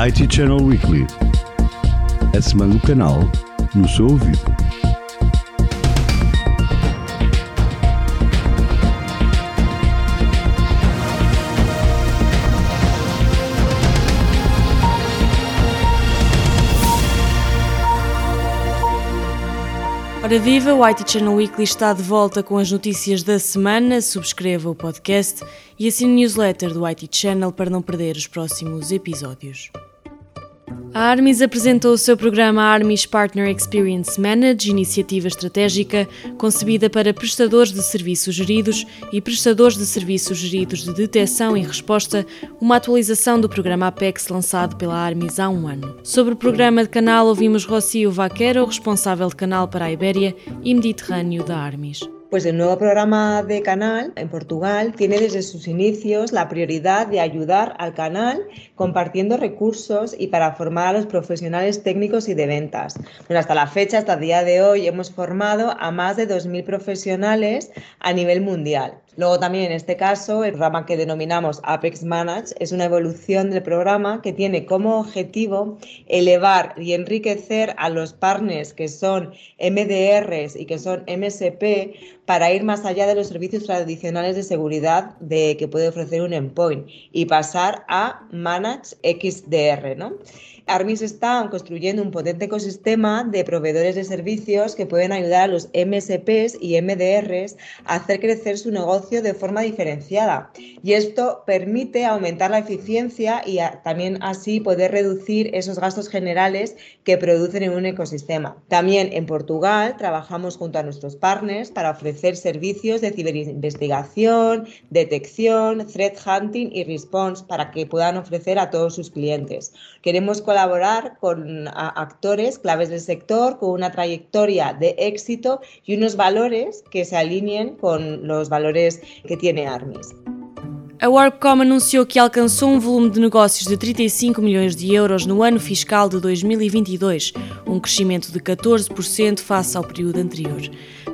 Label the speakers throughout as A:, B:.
A: IT Channel Weekly. A semana do canal no seu ouvido.
B: Ora viva, o IT Channel Weekly está de volta com as notícias da semana. Subscreva o podcast e assine o newsletter do IT Channel para não perder os próximos episódios. A Armis apresentou o seu programa Armis Partner Experience Manage, iniciativa estratégica concebida para prestadores de serviços geridos e prestadores de serviços geridos de detecção e resposta, uma atualização do programa Apex lançado pela Armis há um ano. Sobre o programa de canal, ouvimos Rocio Vaquero, responsável de canal para a Ibéria e Mediterrâneo da Armis.
C: Pues el nuevo programa de Canal en Portugal tiene desde sus inicios la prioridad de ayudar al canal compartiendo recursos y para formar a los profesionales técnicos y de ventas. Bueno, hasta la fecha, hasta el día de hoy, hemos formado a más de 2.000 profesionales a nivel mundial. Luego también en este caso, el programa que denominamos Apex Manage es una evolución del programa que tiene como objetivo elevar y enriquecer a los partners que son MDRs y que son MSP para ir más allá de los servicios tradicionales de seguridad de, que puede ofrecer un endpoint y pasar a Manage XDR, ¿no? Armis está construyendo un potente ecosistema de proveedores de servicios que pueden ayudar a los MSPs y MDRs a hacer crecer su negocio de forma diferenciada. Y esto permite aumentar la eficiencia y también así poder reducir esos gastos generales que producen en un ecosistema. También en Portugal trabajamos junto a nuestros partners para ofrecer servicios de ciberinvestigación, detección, threat hunting y response para que puedan ofrecer a todos sus clientes. Queremos colaborar con actores claves del sector con una trayectoria de éxito y unos valores que se alineen con los valores que tiene Armis.
B: A Workcom anunciou que alcançou um volume de negócios de 35 milhões de euros no ano fiscal de 2022, um crescimento de 14% face ao período anterior.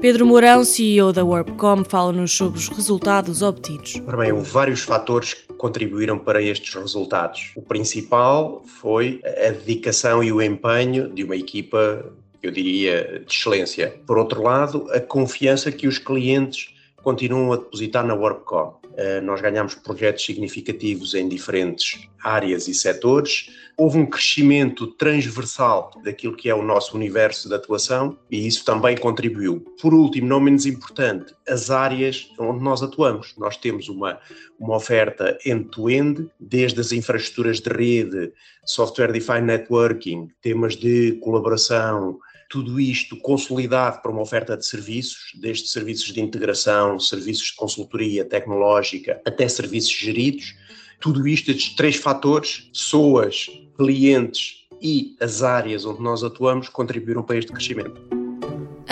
B: Pedro Mourão, CEO da Workcom, fala-nos sobre os resultados obtidos.
D: Ora bem, houve vários fatores que contribuíram para estes resultados. O principal foi a dedicação e o empenho de uma equipa, eu diria, de excelência. Por outro lado, a confiança que os clientes continuam a depositar na WorkCom. Eh, nós ganhamos projetos significativos em diferentes áreas e setores. Houve um crescimento transversal daquilo que é o nosso universo de atuação e isso também contribuiu. Por último, não menos importante, as áreas onde nós atuamos. Nós temos uma, uma oferta end-to-end, -end, desde as infraestruturas de rede, software defined networking, temas de colaboração, tudo isto consolidado para uma oferta de serviços, desde serviços de integração, serviços de consultoria tecnológica, até serviços geridos. Tudo isto, estes três fatores, pessoas, clientes e as áreas onde nós atuamos, contribuíram para este crescimento.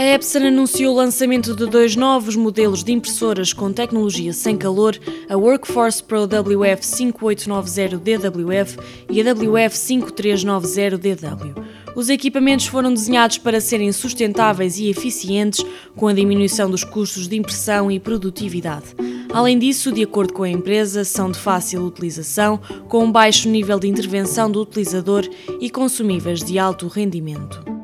B: A Epson anunciou o lançamento de dois novos modelos de impressoras com tecnologia sem calor, a Workforce Pro WF5890DWF e a WF5390DW. Os equipamentos foram desenhados para serem sustentáveis e eficientes, com a diminuição dos custos de impressão e produtividade. Além disso, de acordo com a empresa, são de fácil utilização, com um baixo nível de intervenção do utilizador e consumíveis de alto rendimento.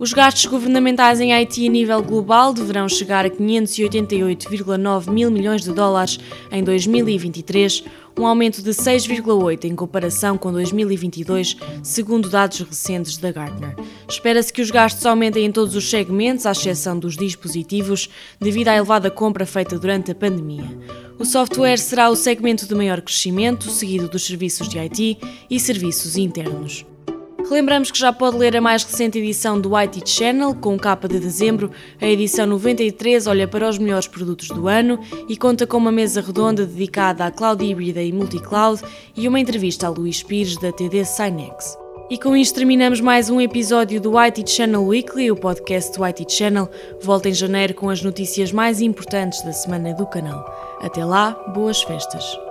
B: Os gastos governamentais em Haiti a nível global deverão chegar a 588,9 mil milhões de dólares em 2023, um aumento de 6,8 em comparação com 2022, segundo dados recentes da Gartner. Espera-se que os gastos aumentem em todos os segmentos, à exceção dos dispositivos, devido à elevada compra feita durante a pandemia. O software será o segmento de maior crescimento, seguido dos serviços de IT e serviços internos. Relembramos que já pode ler a mais recente edição do IT Channel, com capa de dezembro. A edição 93 olha para os melhores produtos do ano e conta com uma mesa redonda dedicada à cloud híbrida e multi-cloud e uma entrevista a Luís Pires da TD Synex. E com isto terminamos mais um episódio do IT Channel Weekly, o podcast do IT Channel. Volta em janeiro com as notícias mais importantes da semana do canal. Até lá, boas festas!